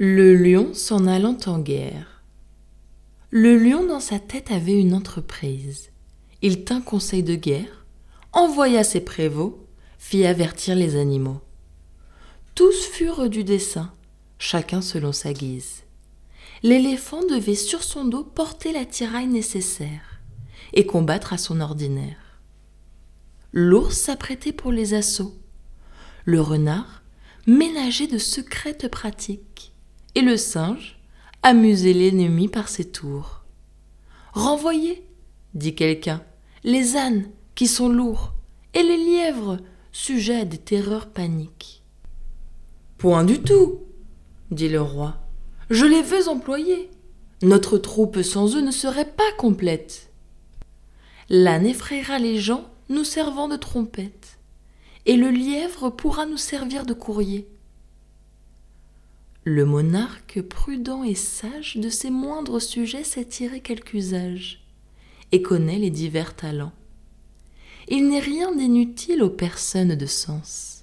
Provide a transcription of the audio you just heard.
Le lion s'en allant en guerre. Le lion dans sa tête avait une entreprise. Il tint conseil de guerre, envoya ses prévôts, fit avertir les animaux. Tous furent du dessein, chacun selon sa guise. L'éléphant devait sur son dos porter la tiraille nécessaire et combattre à son ordinaire. L'ours s'apprêtait pour les assauts. Le renard ménageait de secrètes pratiques et le singe amusait l'ennemi par ses tours. Renvoyez, dit quelqu'un, les ânes qui sont lourds et les lièvres sujets à des terreurs paniques. Point du tout, dit le roi. Je les veux employer. Notre troupe sans eux ne serait pas complète. L'âne effrayera les gens nous servant de trompette, et le lièvre pourra nous servir de courrier. Le monarque prudent et sage de ses moindres sujets sait tirer quelque usage, et connaît les divers talents. Il n'est rien d'inutile aux personnes de sens